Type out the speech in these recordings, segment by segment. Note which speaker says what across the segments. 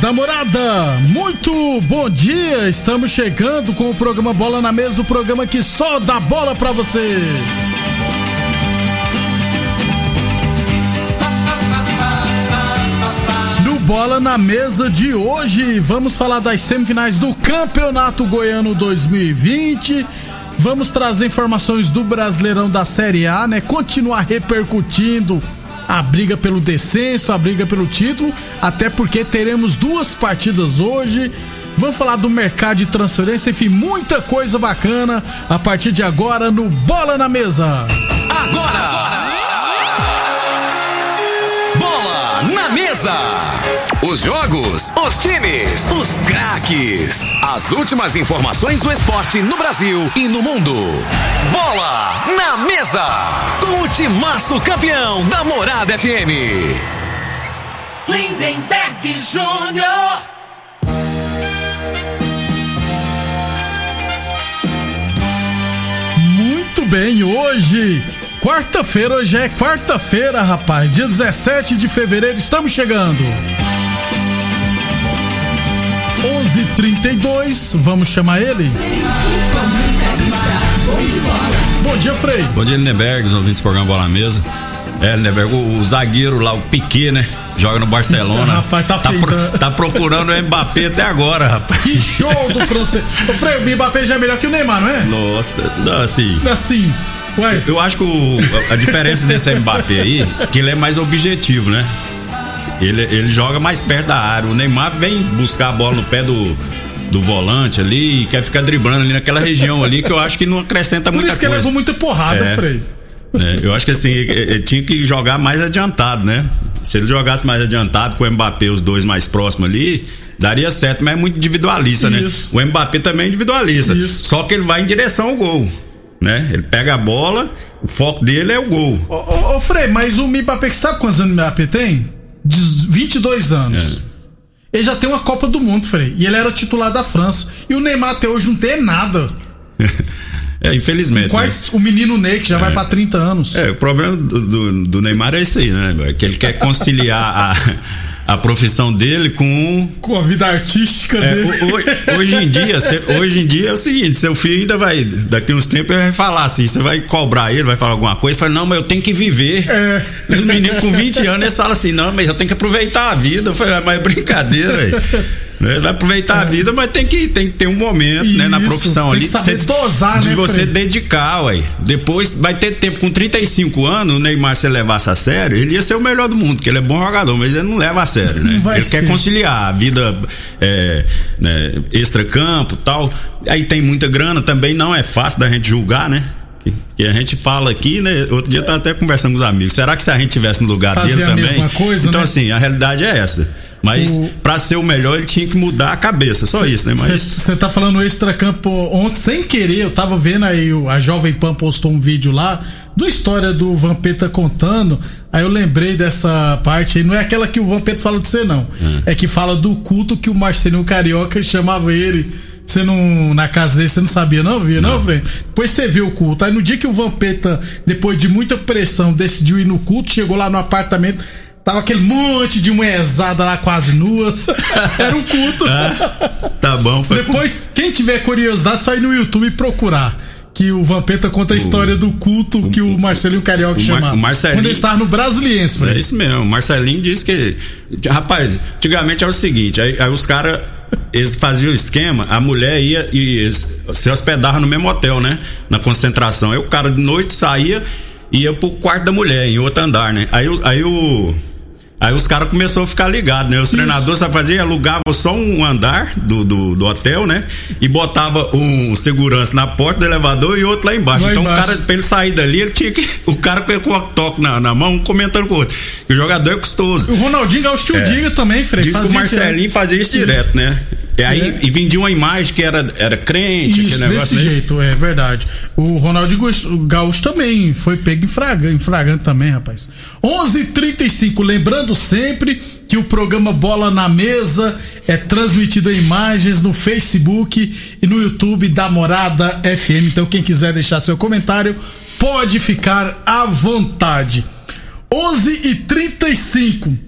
Speaker 1: Da morada, muito bom dia. Estamos chegando com o programa Bola na Mesa o programa que só dá bola pra você. No Bola na Mesa de hoje, vamos falar das semifinais do Campeonato Goiano 2020. Vamos trazer informações do Brasileirão da Série A, né? Continuar repercutindo a briga pelo descenso, a briga pelo título, até porque teremos duas partidas hoje. Vamos falar do mercado de transferência, enfim, muita coisa bacana a partir de agora no Bola na Mesa.
Speaker 2: Agora! Bola na Mesa! Os jogos, os times, os craques. As últimas informações do esporte no Brasil e no mundo. Bola na Mesa! Com o timaço campeão da Morada FM.
Speaker 3: Lindenberg Júnior.
Speaker 1: Muito bem, hoje, quarta-feira, hoje é quarta-feira, rapaz, dia 17 de fevereiro, estamos chegando. 11:32, vamos chamar ele? Bom dia, Frei.
Speaker 4: Bom dia, Lindenberg, os ouvintes do programa Bola na Mesa. É, Lindenberg, o, o zagueiro lá, o Piquet, né? Joga no Barcelona.
Speaker 1: Eita, rapaz, tá feio,
Speaker 4: pro-
Speaker 1: né?
Speaker 4: tá procurando o Mbappé até agora, rapaz.
Speaker 1: Que show do francês. Ô, Frei, o Mbappé já é melhor que o Neymar, não é?
Speaker 4: Nossa, não, assim.
Speaker 1: Assim, ué.
Speaker 4: Eu acho que o- a diferença desse Mbappé aí, que ele é mais objetivo, né? Ele, ele joga mais perto da área. O Neymar vem buscar a bola no pé do, do volante ali e quer ficar driblando ali naquela região ali que eu acho que não acrescenta
Speaker 1: Por
Speaker 4: muita
Speaker 1: isso que ele
Speaker 4: coisa.
Speaker 1: levou muita porrada,
Speaker 4: É.
Speaker 1: Frei.
Speaker 4: né? Eu acho que assim, ele tinha que jogar mais adiantado, né? Se ele jogasse mais adiantado com o Mbappé, os dois mais próximos ali, daria certo, mas é muito individualista,
Speaker 1: Isso.
Speaker 4: né? O Mbappé também é individualista.
Speaker 1: Isso.
Speaker 4: Só que ele vai em direção ao gol, né? Ele pega a bola, o foco dele é o gol.
Speaker 1: Ô, ô, ô, Frei, mas o Mbappé, que sabe quantos anos o Mbappé tem? De 22 anos.
Speaker 4: É.
Speaker 1: Ele já tem uma Copa do Mundo, Frei. E ele era titular da França. E o Neymar até hoje não tem nada.
Speaker 4: É, infelizmente.
Speaker 1: Quais o menino Ney, que já vai pra 30 anos.
Speaker 4: né? É, o problema do, do, do Neymar é isso aí, né? Que ele quer conciliar a, profissão dele com
Speaker 1: Com a vida artística
Speaker 4: É,
Speaker 1: dele.
Speaker 4: ho- ho- hoje em dia, hoje em dia é o seguinte, seu filho ainda vai, daqui uns tempos ele vai falar assim, você vai cobrar ele, vai falar alguma coisa, fala, não, mas eu tenho que viver.
Speaker 1: É.
Speaker 4: Os meninos com 20 anos, eles falam assim, não, mas eu tenho que aproveitar a vida. Falei, ah, mas é brincadeira, velho. Né? Vai aproveitar a vida, mas tem que, tem que ter um momento, né, na
Speaker 1: Isso,
Speaker 4: profissão
Speaker 1: tem
Speaker 4: ali.
Speaker 1: que
Speaker 4: de você-
Speaker 1: dosar,
Speaker 4: de
Speaker 1: né,
Speaker 4: você
Speaker 1: Fred?
Speaker 4: dedicar, ué. Depois vai ter tempo, com 35 anos, o Neymar, se levasse a sério, ele ia ser o melhor do mundo, porque ele é bom jogador, mas ele não leva a sério, né?
Speaker 1: Vai
Speaker 4: ele
Speaker 1: ser.
Speaker 4: quer conciliar a vida é, né, extra-campo tal. Aí tem muita grana, também não é fácil da gente julgar, né? Que, que a gente fala aqui, né? Outro dia eu tava até conversando com os amigos. Será que se a gente tivesse no lugar
Speaker 1: Fazia
Speaker 4: dele
Speaker 1: a
Speaker 4: também?
Speaker 1: mesma coisa,
Speaker 4: então,
Speaker 1: né?
Speaker 4: assim, a realidade é essa. Mas
Speaker 1: O-
Speaker 4: pra ser o melhor, ele tinha que mudar a cabeça, só isso, né? Mas.
Speaker 1: Você tá falando extra-campo ontem, sem querer, eu tava vendo aí, a Jovem Pan postou um vídeo lá, do história do Vampeta contando, aí eu lembrei dessa parte aí, não é aquela que o Vampeta fala de você não, é, que fala do culto que o Marcelinho Carioca chamava ele, você não, na casa dele, você não sabia não, via não, Fred? Depois você viu o culto, aí no dia que o Vampeta, depois de muita pressão, decidiu ir no culto, chegou lá no apartamento, Tava aquele monte de mulherzada lá quase nuas. Era um culto.
Speaker 4: Tá bom.
Speaker 1: Depois, quem tiver curiosidade, só ir no YouTube procurar. Que o Vampeta conta a história do culto que o Marcelinho Carioca
Speaker 4: o
Speaker 1: chamava.
Speaker 4: o Marcelinho-
Speaker 1: Quando ele estava no Brasiliense,
Speaker 4: É isso mesmo. O Marcelinho disse que. Rapaz, antigamente era o seguinte: aí, aí os caras. Eles faziam o esquema, a mulher ia e se hospedava no mesmo hotel, né? Na concentração. Aí o cara de noite saía e ia pro quarto da mulher, em outro andar, né? Aí, o- aí o. Aí os caras começaram a ficar ligados, né? Os Isso. treinadores só faziam, alugavam só um andar do, do, do, hotel, né? E botava um segurança na porta do elevador e outro lá embaixo. Então embaixo. o cara, pra ele sair dali, ele tinha que. O cara com o toque na, na mão, comentando com o outro. E o jogador é custoso.
Speaker 1: O Ronaldinho Gaúcho que é. diga também, Frei.
Speaker 4: Diz que o Marcelinho fazia isso direto, né? E aí é. e vendia uma imagem que era, era crente,
Speaker 1: Isso, desse né? jeito, é verdade. O Ronaldo Gaúcho também foi pego em flagrante, em flagrante também, rapaz. 11:35, lembrando sempre que o programa Bola na Mesa é transmitido em imagens no Facebook e no YouTube da Morada FM. Então quem quiser deixar seu comentário pode ficar à vontade. 11:35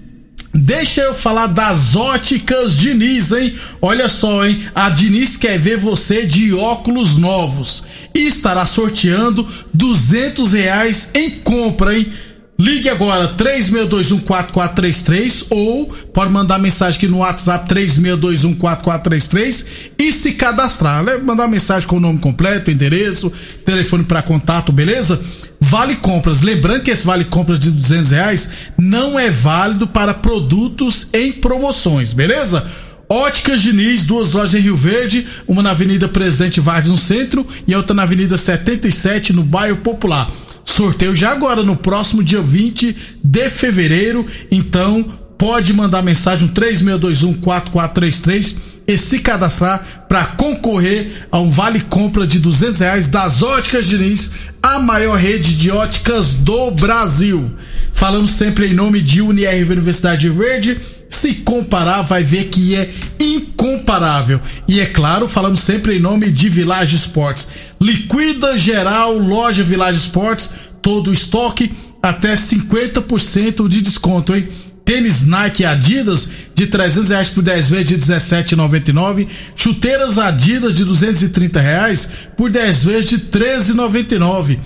Speaker 1: Deixa eu falar das óticas Diniz, hein? Olha só, hein? A Diniz quer ver você de óculos novos e estará sorteando duzentos reais em compra, hein? Ligue agora 36214433 ou pode mandar mensagem aqui no WhatsApp 36214433 e se cadastrar. Né? Mandar mensagem com o nome completo, endereço, telefone para contato, beleza? Vale compras. Lembrando que esse vale compras de 200 reais não é válido para produtos em promoções, beleza? Óticas Diniz, duas lojas em Rio Verde, uma na Avenida Presidente Vargas no centro e outra na Avenida 77 no bairro Popular. Sorteio já agora no próximo dia 20 de fevereiro, então pode mandar mensagem 3621 4433 e se cadastrar para concorrer a um vale compra de duzentos reais das Óticas Diniz, a maior rede de óticas do Brasil. Falamos sempre em nome de UniRV Universidade Verde. Se comparar, vai ver que é incomparável. E é claro, falamos sempre em nome de Village Esportes. Liquida geral, loja Village Esportes, todo o estoque, até 50% de desconto, hein? Tênis Nike Adidas de 300 reais por 10 vezes de 17,99. Chuteiras Adidas de 230 reais por 10 vezes de 13,99.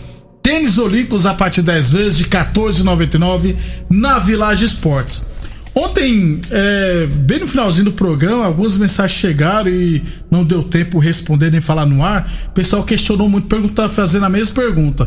Speaker 1: Tênis Olímpicos a partir de 10 vezes de 14,99 na Village Esportes. Ontem, é, bem no finalzinho do programa, algumas mensagens chegaram e não deu tempo responder nem falar no ar. O pessoal questionou muito, perguntar, fazendo a mesma pergunta.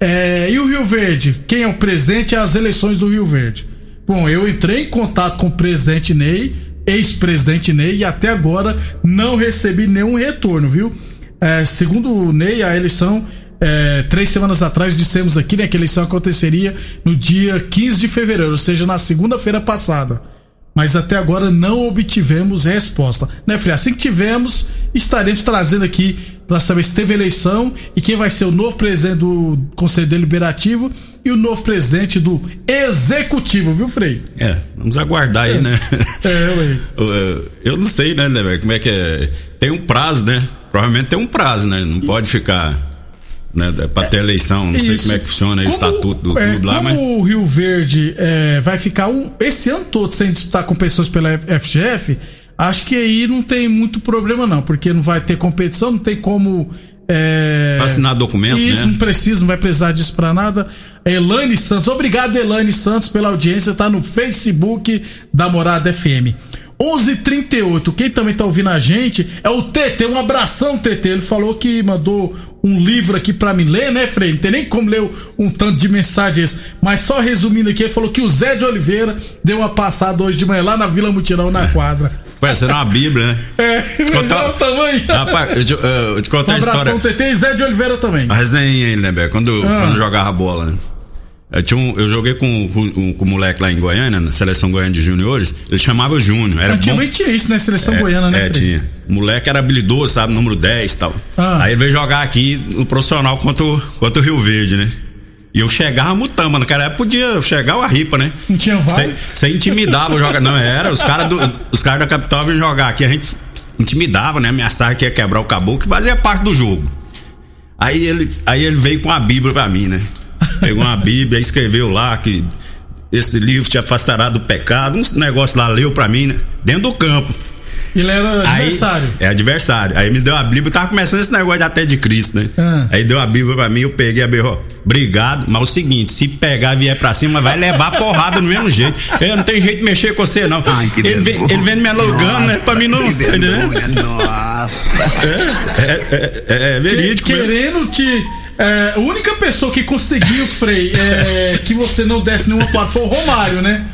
Speaker 1: É, e o Rio Verde? Quem é o presidente às eleições do Rio Verde? Bom, eu entrei em contato com o presidente Ney, ex-presidente Ney, e até agora não recebi nenhum retorno, viu? É, segundo o Ney, a eleição, é, três semanas atrás, dissemos aqui né, que a eleição aconteceria no dia 15 de fevereiro, ou seja, na segunda-feira passada. Mas até agora não obtivemos resposta. Né, filha? Assim que tivermos, estaremos trazendo aqui para saber se teve eleição e quem vai ser o novo presidente do Conselho Deliberativo e o novo presidente do Executivo, viu, Frei?
Speaker 4: É, vamos aguardar
Speaker 1: é.
Speaker 4: aí, né?
Speaker 1: É, ué.
Speaker 4: Eu não sei, né, né, como é que é. Tem um prazo, né? Provavelmente tem um prazo, né? Não pode ficar. Né, pra ter eleição, não Isso. sei como é que funciona aí, o estatuto do é, clube lá,
Speaker 1: mas. o Rio Verde é, vai ficar um, esse ano todo sem disputar com pessoas pela FGF, acho que aí não tem muito problema, não, porque não vai ter competição, não tem como é...
Speaker 4: Assinar documento,
Speaker 1: Isso,
Speaker 4: né?
Speaker 1: não precisa, não vai precisar disso pra nada. Elane Santos, obrigado Elane Santos pela audiência, tá no Facebook da Morada FM. 11:38. Quem também tá ouvindo a gente é o TT. Um abração, TT. Ele falou que mandou um livro aqui para mim ler, né, Frei? Não tem nem como ler um tanto de mensagens. Mas só resumindo aqui, ele falou que o Zé de Oliveira deu uma passada hoje de manhã lá na Vila Mutirão, na quadra.
Speaker 4: Ué, será uma Bíblia, né?
Speaker 1: É, te contar... o tamanho.
Speaker 4: Rapaz, eu te, eu te contar um a história.
Speaker 1: Um TT e Zé de Oliveira também.
Speaker 4: A resenha aí, né, Bé? Quando, ah. quando jogava bola, né? Eu, tinha um, eu joguei com, com, com, um moleque lá em Goiânia, na seleção goiana de juniores. Ele chamava Júnior. Era
Speaker 1: Antigamente tinha isso, né? Seleção é, goiana, né?
Speaker 4: É, tinha. O moleque era habilidoso, sabe? Número 10 e tal. Ah. Aí ele veio jogar aqui no profissional contra o, contra o Rio Verde, né? E eu chegava mutando, Naquela época podia chegar o ripa, né?
Speaker 1: Não tinha vale?
Speaker 4: Você intimidava o jogador. Não, era. Os caras cara da capital vinham jogar aqui. A gente intimidava, né? Ameaçava que ia quebrar o caboclo, que fazia parte do jogo. Aí ele, aí ele veio com a Bíblia pra mim, né? Pegou uma Bíblia, escreveu lá que esse livro te afastará do pecado, um negócio lá, leu pra mim, né? Dentro do campo.
Speaker 1: Ele era adversário.
Speaker 4: Aí, é adversário. Aí me deu a Bíblia, tava começando esse negócio de até de Cristo, né? Ah. Aí deu a Bíblia pra mim, eu peguei a Bíblia, obrigado, mas é o seguinte, se pegar e vier pra cima, vai levar porrada do mesmo jeito. Eu não tem jeito de mexer com você, não. Ai, ele, vem, ele vem me alugando, né? Pra mim não. Nossa. É, é, é, é, é verídico.
Speaker 1: Que, querendo te é, a única pessoa que conseguiu, Frei, é, que você não desse nenhuma palavra foi o Romário, né?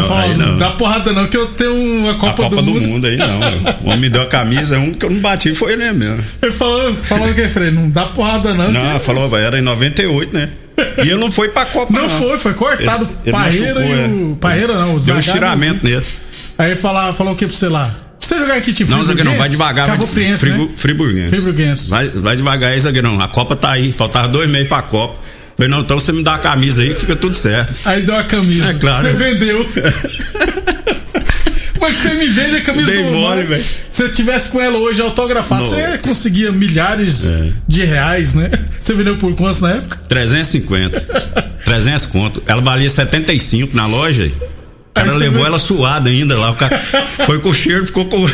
Speaker 1: Não, falar, não. dá porrada não, que eu tenho uma Copa,
Speaker 4: a Copa do, mundo. aí não. o homem me deu a camisa, um que eu não bati foi ele mesmo.
Speaker 1: Ele falou, falou o que, Frei? Não dá porrada não.
Speaker 4: Não,
Speaker 1: que-
Speaker 4: falou, era em 98, né? E ele não foi pra Copa,
Speaker 1: Não
Speaker 4: não.
Speaker 1: foi, foi cortado.
Speaker 4: Ele- ele
Speaker 1: Parreira e o.
Speaker 4: é.
Speaker 1: Parreira não, o
Speaker 4: Deu um estiramento nele.
Speaker 1: Aí ele falou, o que pra você lá? Você jogar aqui, time
Speaker 4: Não, zagueirão, vai devagar.
Speaker 1: Acabou
Speaker 4: vai,
Speaker 1: Friense, né?
Speaker 4: Friburguense.
Speaker 1: Friburguense.
Speaker 4: Vai, vai devagar aí, zagueirão. A Copa tá aí, faltava dois meses pra Copa. Falei, não, então você me dá a camisa aí que fica tudo certo.
Speaker 1: Aí deu a camisa.
Speaker 4: É claro.
Speaker 1: Você vendeu. Mas você me vende a camisa
Speaker 4: Dei
Speaker 1: do
Speaker 4: mole, velho.
Speaker 1: Se você tivesse com ela hoje autografada, você conseguia milhares
Speaker 4: É.
Speaker 1: de reais, né? Você vendeu por quantos na época?
Speaker 4: 350. 300 conto. Ela valia 75 na loja. O cara
Speaker 1: Aí você
Speaker 4: levou
Speaker 1: vê-
Speaker 4: ela suada ainda lá. O cara foi com o cheiro, ficou com.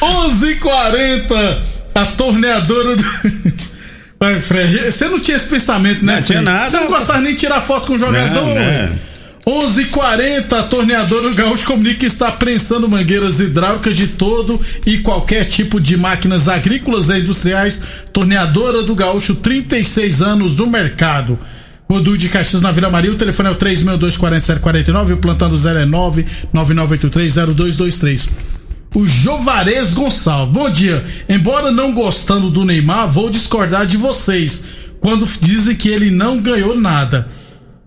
Speaker 1: 11:40 a torneadora do. Vai, Frei, você não tinha esse pensamento, né?
Speaker 4: Não tinha
Speaker 1: Frei?
Speaker 4: nada.
Speaker 1: Você não gostava nem de tirar foto com o jogador,
Speaker 4: Não, né?
Speaker 1: 11:40 a torneadora Gaúcho comunica que está prensando mangueiras hidráulicas de todo e qualquer tipo de máquinas agrícolas e industriais. Torneadora do Gaúcho, 36 anos no mercado. Rodul de Caxias na Vila Maria, o telefone é o 362-4749, o plantão do 0 é 999830223. O Jovarez Gonçalves. Bom dia. Embora não gostando do Neymar, vou discordar de vocês quando dizem que ele não ganhou nada.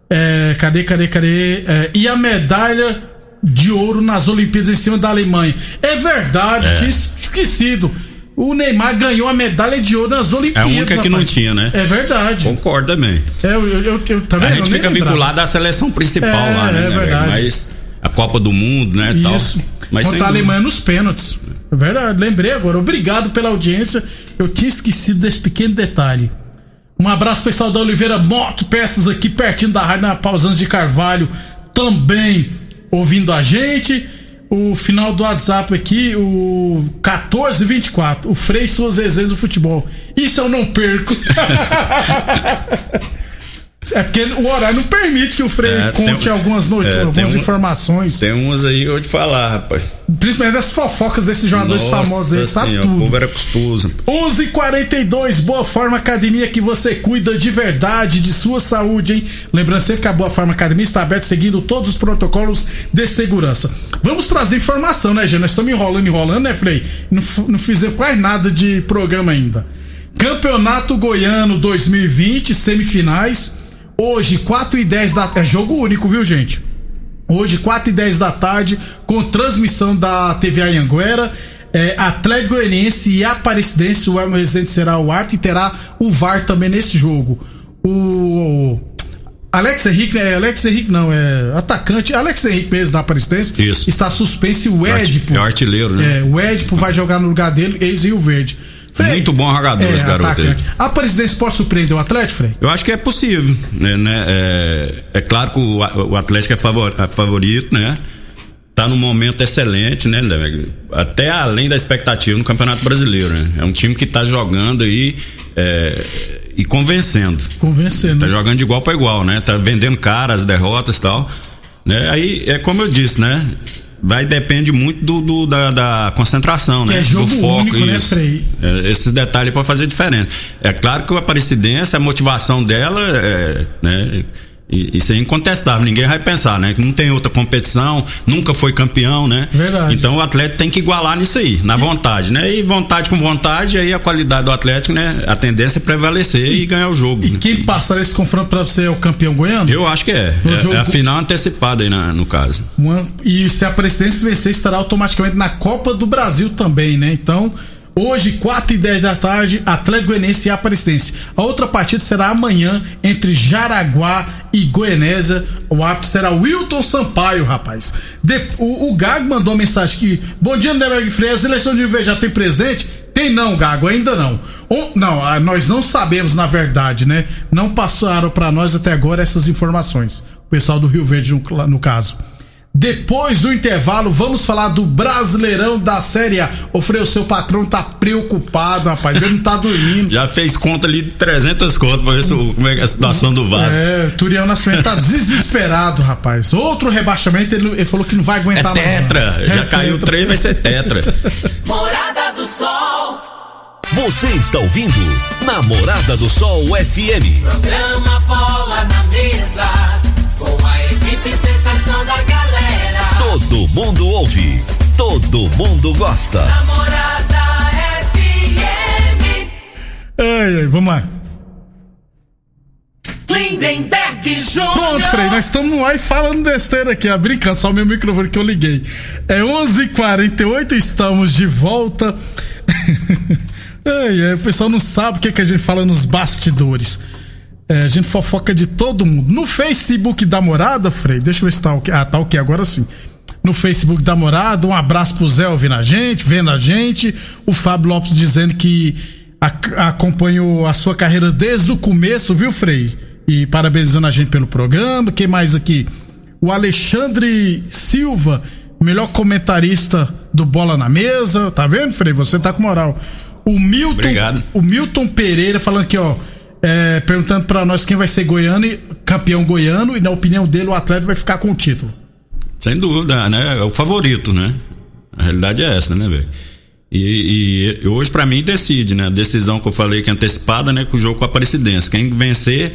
Speaker 1: É, cadê, cadê, cadê? É, e a medalha de ouro nas Olimpíadas em cima da Alemanha. É verdade,
Speaker 4: É.
Speaker 1: tinha esquecido. O Neymar ganhou a medalha de ouro nas Olimpíadas.
Speaker 4: única que não
Speaker 1: rapaz.
Speaker 4: tinha, né?
Speaker 1: É verdade.
Speaker 4: Concordo também.
Speaker 1: É, eu, eu, eu, tá vendo?
Speaker 4: A gente fica vinculado à seleção principal
Speaker 1: É,
Speaker 4: lá, né?
Speaker 1: é
Speaker 4: né,
Speaker 1: verdade.
Speaker 4: Mas a Copa do Mundo, né? Tal.
Speaker 1: Isso.
Speaker 4: Mas
Speaker 1: Contra a. Alemanha nos pênaltis. É verdade, lembrei agora. Obrigado pela audiência. Eu tinha esquecido desse pequeno detalhe. Um abraço pessoal da Oliveira Moto Peças aqui pertinho da rádio na Pausanos de Carvalho, também ouvindo a gente. O final do WhatsApp aqui, o 1424. O Frei e suas resenhas do futebol. Isso eu não perco. é porque o horário não permite que o Frei
Speaker 4: É, tem
Speaker 1: conte
Speaker 4: um-
Speaker 1: algumas, no...
Speaker 4: é, tem
Speaker 1: algumas
Speaker 4: um-
Speaker 1: informações.
Speaker 4: Tem uns aí eu vou te falar, rapaz.
Speaker 1: Principalmente das fofocas desses jogadores famosos aí, sabe
Speaker 4: senhora, o
Speaker 1: tudo.
Speaker 4: povo era custoso.
Speaker 1: 11:42 Boa Forma Academia que você cuida de verdade de sua saúde, hein? Lembrando sempre que a Boa Forma Academia está aberta seguindo todos os protocolos de segurança. Vamos trazer informação, né, Gê? Nós estamos enrolando, enrolando, né, Frei? Não, não fizemos quase nada de programa ainda. Campeonato Goiano 2020, semifinais. Hoje, 4 e 10 da É jogo único, viu, gente? Hoje, 4 e 10 da tarde, com transmissão da TV Anhanguera. É, Atlético Goianiense e Aparecidense, o Elmo Rezende será o árbitro e terá o VAR também nesse jogo. O Alex Henrique, é Alex Henrique não, é atacante, Alex Henrique mesmo da Aparecidense,
Speaker 4: Isso.
Speaker 1: está suspenso e o Edipo.
Speaker 4: é artilheiro, né?
Speaker 1: É, o Edipo vai jogar no lugar dele, ex Rio Verde.
Speaker 4: Muito bom jogador esse garoto aí.
Speaker 1: A Aparecidense pode surpreender o Atlético, Frei?
Speaker 4: Eu acho que é possível, né? né? É, é claro que o, o Atlético é favor- é favorito, né? Tá num momento excelente, né? né? Até além da expectativa no Campeonato Brasileiro, né? É um time que tá jogando aí é, e convencendo.
Speaker 1: Convencendo.
Speaker 4: Tá jogando de igual para igual, né? Tá vendendo cara as derrotas e tal. Né? Aí é como eu disse, né? Vai depende muito do, do- da, da concentração,
Speaker 1: Que
Speaker 4: né?
Speaker 1: é jogo
Speaker 4: do foco,
Speaker 1: único, né,
Speaker 4: isso.
Speaker 1: Frei?
Speaker 4: É, esses detalhes para fazer diferença. É claro que o Aparecidense, a motivação dela é, né? E- Isso é incontestável, ninguém vai pensar, né? Que não tem outra competição, nunca foi campeão, né?
Speaker 1: Verdade.
Speaker 4: Então o Atlético tem que igualar nisso aí, na vontade, né? E vontade com vontade, aí a qualidade do Atlético, né? A tendência é prevalecer e, ganhar o jogo.
Speaker 1: E
Speaker 4: né?
Speaker 1: quem passar esse confronto pra você é o campeão goiano?
Speaker 4: Eu acho que é. É,
Speaker 1: jogo-
Speaker 4: é a final antecipada aí na- no caso.
Speaker 1: Uma- e se a presidência vencer, estará automaticamente na Copa do Brasil também, né? Então, hoje, 4 e 10 da tarde, Atlético Goianiense e Aparecidense. A outra partida será amanhã entre Jaraguá e Goianésia. O árbitro será Wilton Sampaio, rapaz. De- o, o Gago mandou uma mensagem aqui. Bom dia, Neberg Freire. As eleições de Rio já tem presidente? Tem não, Gago, ainda não. On- não, ah, nós não sabemos, na verdade, né? Não passaram pra nós até agora essas informações. O pessoal do Rio Verde, no, no caso. Depois do intervalo, vamos falar do Brasileirão da Série A. O Frei, o seu patrão tá preocupado, rapaz. Ele não tá dormindo.
Speaker 4: Já fez conta ali de 300 contas pra ver se, como é que é a situação do Vasco.
Speaker 1: É, o Turiel Nascimento tá desesperado, rapaz. Outro rebaixamento, ele, ele falou que não vai
Speaker 4: É
Speaker 1: aguentar não.
Speaker 4: tetra. Já
Speaker 1: É
Speaker 4: caiu
Speaker 1: tetra.
Speaker 4: três, vai ser tetra.
Speaker 3: Morada do Sol.
Speaker 2: Você está ouvindo Namorada do Sol FM.
Speaker 3: Programa Bola na Mesa. Com a equipe equipe sensação da galera.
Speaker 2: Todo mundo ouve, todo mundo gosta.
Speaker 3: Namorada FM.
Speaker 1: Ai, ai, vamos lá.
Speaker 3: Lindenberg Júnior.
Speaker 1: Pronto, Frei, nós estamos no ar e falando besteira aqui, ó, brincando, só o meu microfone que eu liguei. É 11:48 h 48 estamos de volta. ai, ai, o pessoal não sabe o que, que a gente fala nos bastidores. É, a gente fofoca de todo mundo. No Facebook da Morada, Frei, deixa eu ver se tá ok. Ah, tá ok, agora sim. No Facebook da Morada, um abraço pro Zé ouvindo a gente, vendo a gente. O Fábio Lopes dizendo que ac- acompanhou a sua carreira desde o começo, viu, Frei? E parabenizando a gente pelo programa. Quem mais aqui? O Alexandre Silva, melhor comentarista do Bola na Mesa. Tá vendo, Frei? Você tá com moral. O Milton,
Speaker 4: Obrigado.
Speaker 1: o Milton Pereira falando aqui, ó. é, perguntando pra nós quem vai ser goiano e campeão goiano e na opinião dele o Atlético vai ficar com o título.
Speaker 4: Sem dúvida, né? É o favorito, né? A realidade é essa, né, velho? E, e hoje, pra mim, decide, né? A decisão que eu falei que é antecipada, né? Com o jogo com a Aparecidense. Quem vencer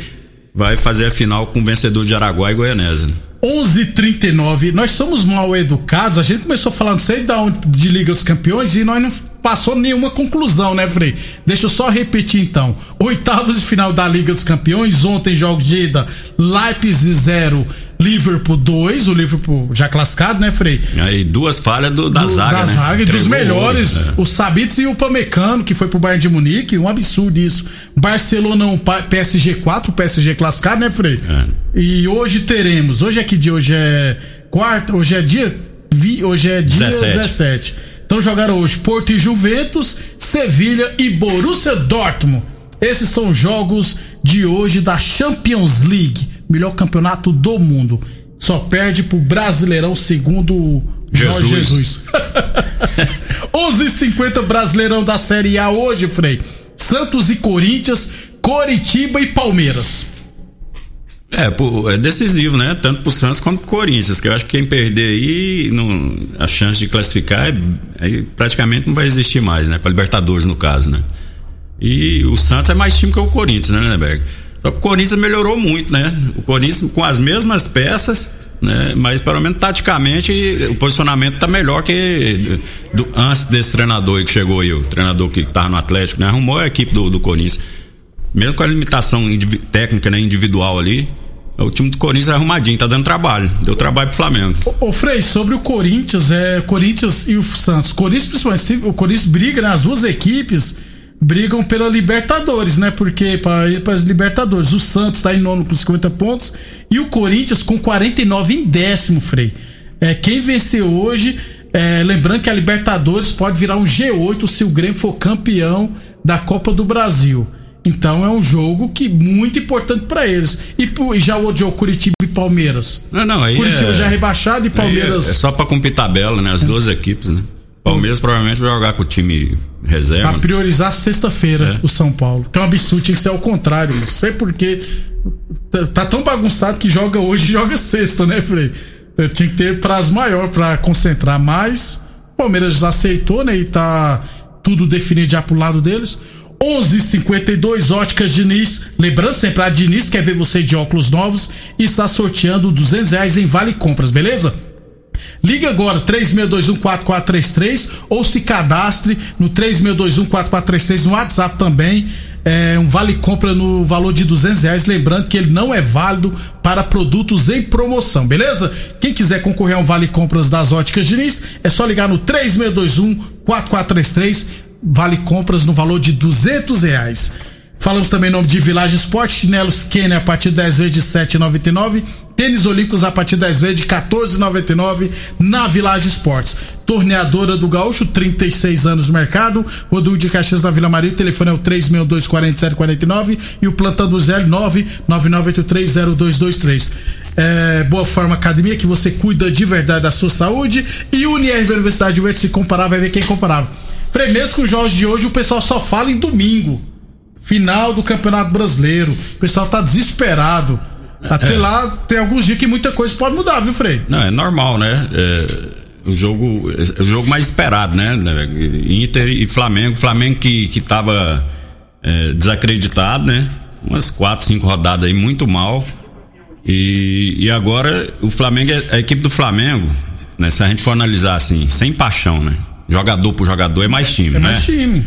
Speaker 4: vai fazer a final com o vencedor de Araguá e Goianésia. Né?
Speaker 1: 11:39. Nós somos mal educados. A gente começou falando sei da onde de Liga dos Campeões e nós não passou nenhuma conclusão, né, Frei? Deixa eu só repetir então. Oitavas de final da Liga dos Campeões. Ontem jogos de ida: Leipzig 0, Liverpool 2. O Liverpool já classificado, né, Frei?
Speaker 4: Aí duas falhas do, da
Speaker 1: do-
Speaker 4: zaga,
Speaker 1: da
Speaker 4: né?
Speaker 1: zaga e dos melhores,
Speaker 4: né?
Speaker 1: o Sabitz e o Pamecano, que foi pro Bayern de Munique, um absurdo isso. Barcelona 1, Pa- PSG 4, o PSG classificado, né, Frei?
Speaker 4: É.
Speaker 1: E hoje teremos, hoje é que dia? Hoje é quarta, hoje é dia, vi- hoje é dia 17.
Speaker 4: 17.
Speaker 1: Então jogaram hoje Porto e Juventus, Sevilha e Borussia Dortmund. Esses são os jogos de hoje da Champions League, melhor campeonato do mundo. Só perde pro Brasileirão segundo o Jorge Jesus.
Speaker 4: Jesus.
Speaker 1: 11:50 Brasileirão da Série A hoje, Frei. Santos e Corinthians, Coritiba e Palmeiras.
Speaker 4: É, é decisivo, né? Tanto pro Santos quanto pro Corinthians, que eu acho que quem perder aí, não, a chance de classificar é, praticamente não vai existir mais, né? Pra Libertadores, no caso, né? E o Santos é mais time que o Corinthians, né, Neberg? Só que o Corinthians melhorou muito, né? O Corinthians com as mesmas peças, né? Mas pelo menos taticamente o posicionamento tá melhor que do- antes desse treinador aí que chegou aí, o treinador que tava no Atlético, né? Arrumou a equipe do, do Corinthians. Mesmo com a limitação técnica, né, individual ali, o time do Corinthians é arrumadinho, tá dando trabalho. Deu trabalho pro Flamengo.
Speaker 1: Ô, ô, Frei, sobre o Corinthians, é Corinthians e o Santos. Corinthians, principalmente, o Corinthians briga, né? As duas equipes brigam pela Libertadores, né? Porque para ir para as Libertadores, o Santos tá em nono com 50 pontos e o Corinthians com 49 em décimo, Frei. É, quem vencer hoje, é, lembrando que a Libertadores pode virar um G8 se o Grêmio for campeão da Copa do Brasil. Então é um jogo que muito importante para eles. E, já o outro jogo, Curitiba e Palmeiras.
Speaker 4: Não, não, aí
Speaker 1: Curitiba
Speaker 4: é,
Speaker 1: já rebaixado e Palmeiras.
Speaker 4: É, é só pra cumprir tabela, né? As duas equipes, né? Palmeiras provavelmente vai jogar com o time reserva.
Speaker 1: Pra priorizar sexta-feira
Speaker 4: É.
Speaker 1: o São Paulo. Que é um absurdo, tinha que ser ao contrário. Não sei porquê. Tá, tá tão bagunçado que joga hoje e joga sexta, né, Frei? Eu tinha que ter prazo maior pra concentrar mais. Palmeiras já aceitou, né? E tá tudo definido já pro lado deles. 11:52 Óticas Diniz. Lembrando sempre, a Diniz quer ver você de óculos novos e está sorteando 200 reais em vale compras, beleza? Liga agora, 36214433 ou se cadastre no 36214433 no WhatsApp também. É um vale compra no valor de 200 reais. Lembrando que ele não é válido para produtos em promoção, beleza? Quem quiser concorrer a um vale compras das óticas Diniz, é só ligar no 36214433. Vale compras no valor de 200 reais. Falamos também em nome de Village Sport, chinelos Kenner a partir de 10 vezes de 7,99, tênis olímpicos a partir de 10 vezes de 14,99 na Village Sports. Torneadora do Gaúcho, 36 anos no mercado, Rodul de Caxias na Vila Maria, o telefone é o 3624749 e o plantão do Zé 999830223. É, Boa Forma Academia, que você cuida de verdade da sua saúde e Unirv Universidade Verde, se comparar, vai ver quem comparava. Frei, mesmo com os jogos de hoje, o pessoal só fala em domingo final do Campeonato Brasileiro. O pessoal tá desesperado. Até
Speaker 4: É.
Speaker 1: lá tem alguns dias que muita coisa pode mudar, viu, Frei?
Speaker 4: Não, é normal, né? É, o jogo é o jogo mais esperado, né? Inter e Flamengo. Flamengo que, que tava é, desacreditado, né? Umas quatro, cinco rodadas aí muito mal. E, e agora o Flamengo, é- a equipe do Flamengo, né, se a gente for analisar assim, sem paixão, né? Jogador por jogador é mais time,
Speaker 1: É
Speaker 4: né?
Speaker 1: mais time.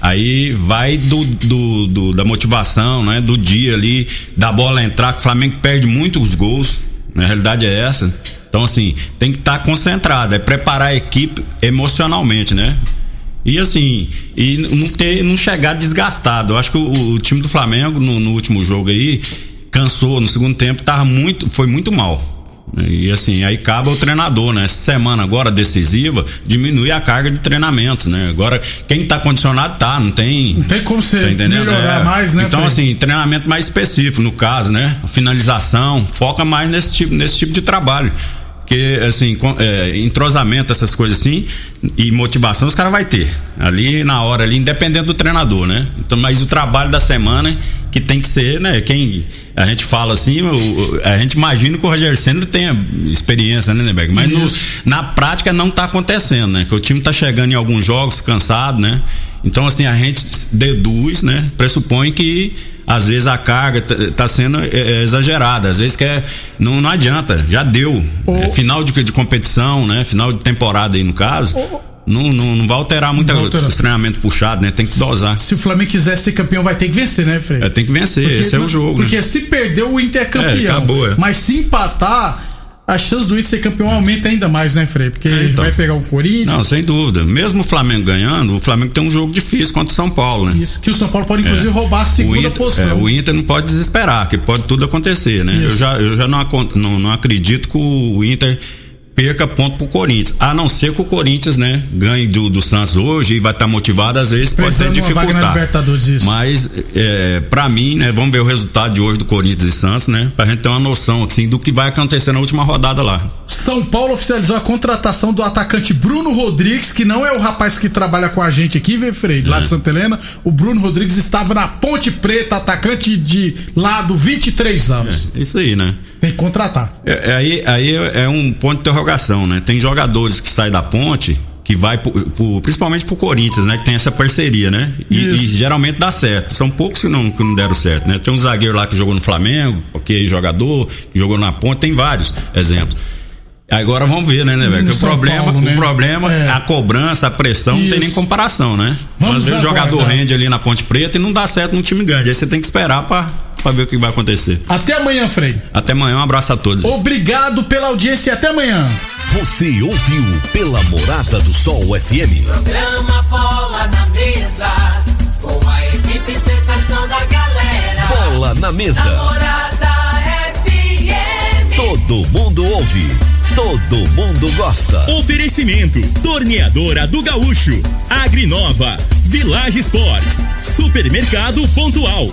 Speaker 4: Aí vai do, do- do- da motivação, né? Do dia ali, da bola entrar, que o Flamengo perde muitos gols. Na realidade é essa. Então, assim, tem que estar concentrado, é preparar a equipe emocionalmente, né? E assim, e não, ter, não chegar desgastado. Eu acho que o, o time do Flamengo, no, no último jogo aí, cansou no segundo tempo, tava muito, foi muito mal. E assim, aí cabe ao treinador, né? Essa semana agora decisiva, diminuir a carga de treinamentos, né? Agora, quem tá condicionado tá, não tem.
Speaker 1: Não tem como você
Speaker 4: Tá
Speaker 1: melhorar
Speaker 4: É.
Speaker 1: mais, né?
Speaker 4: Então,
Speaker 1: Fred?
Speaker 4: assim, treinamento mais específico, no caso, né? Finalização, foca mais nesse tipo, nesse tipo de trabalho. Porque, assim, com- é, entrosamento, essas coisas assim, e motivação os caras vai ter. Ali na hora, ali, independente do treinador, né? Então, mas o trabalho da semana que tem que ser, né? Quem a gente fala assim, o- a gente imagina que o Roger Senna tenha experiência, né, Neberg? Mas no- na prática não tá acontecendo, né? Que o time tá chegando em alguns jogos cansado, né? Então, assim, a gente deduz, né? Pressupõe que às vezes a carga tá, tá sendo é, é, exagerada, às vezes que é, não, não adianta, já deu. É, final de, de competição, né? Final de temporada aí no caso. Não, não, não vai alterar muito os treinamentos puxados, né? Tem que dosar.
Speaker 1: Se o Flamengo quiser ser campeão, vai ter que vencer, né, Fred?
Speaker 4: É, tem que vencer, esse é o jogo.
Speaker 1: Porque
Speaker 4: né?
Speaker 1: se perder, o Inter é campeão.
Speaker 4: É, acabou, é.
Speaker 1: Mas se empatar, a chance do Inter ser campeão aumenta ainda mais, né, Frei? Porque
Speaker 4: É, então.
Speaker 1: vai pegar o Corinthians.
Speaker 4: Não, sem dúvida. Mesmo o Flamengo ganhando, o Flamengo tem um jogo difícil contra o São Paulo, né?
Speaker 1: Isso, que o São Paulo pode, inclusive, roubar a segunda
Speaker 4: o Inter,
Speaker 1: posição.
Speaker 4: é, o Inter não pode desesperar, que pode tudo acontecer, né? Eu
Speaker 1: Isso.
Speaker 4: já, eu já não, não, não acredito que o Inter perca ponto pro Corinthians. A não ser que o Corinthians, né, ganhe do, do Santos hoje e vai estar motivado, às vezes pode ser dificultar. Mas, é, pra mim, né, vamos ver o resultado de hoje do Corinthians e Santos, né? Pra gente ter uma noção, assim, do que vai acontecer na última rodada lá.
Speaker 1: São Paulo oficializou a contratação do atacante Bruno Rodrigues, que não é o rapaz que trabalha com a gente aqui, vê, Frei, lá
Speaker 4: É.
Speaker 1: de Santa Helena. O Bruno Rodrigues estava na Ponte Preta, atacante de lado, 23 anos.
Speaker 4: É isso aí, né?
Speaker 1: Tem que contratar.
Speaker 4: É, é aí, aí é um ponto de interrogação, né? Tem jogadores que saem da ponte que vai pro, pro- principalmente pro Corinthians, né? Que tem essa parceria, né? E,
Speaker 1: Isso.
Speaker 4: e geralmente dá certo. São poucos que não, que não deram certo, né? Tem um zagueiro lá que jogou no Flamengo, ok, jogador, que jogou na ponte, tem vários exemplos. Agora vamos ver, né, né, velho?
Speaker 1: No
Speaker 4: Que O
Speaker 1: São
Speaker 4: problema,
Speaker 1: Paulo, né?
Speaker 4: o problema,
Speaker 1: É.
Speaker 4: a cobrança, a pressão, não tem
Speaker 1: Isso.
Speaker 4: nem comparação, né?
Speaker 1: Vamos
Speaker 4: Às vezes o jogador rende ali na Ponte Preta e não dá certo num time grande. Aí você tem que esperar pra, pra ver o que vai acontecer.
Speaker 1: Até amanhã, Frei.
Speaker 4: Até amanhã, um abraço a todos.
Speaker 1: Obrigado pela audiência e até amanhã.
Speaker 2: Você ouviu pela Morada do Sol FM.
Speaker 3: Programa Bola na Mesa, com a equipe sensação da galera.
Speaker 2: Bola na mesa.
Speaker 3: Namorada FM.
Speaker 2: Todo mundo ouve. Todo mundo gosta.
Speaker 5: Oferecimento: Torneadora do Gaúcho, Agrinova, Village Sports, Supermercado Pontual,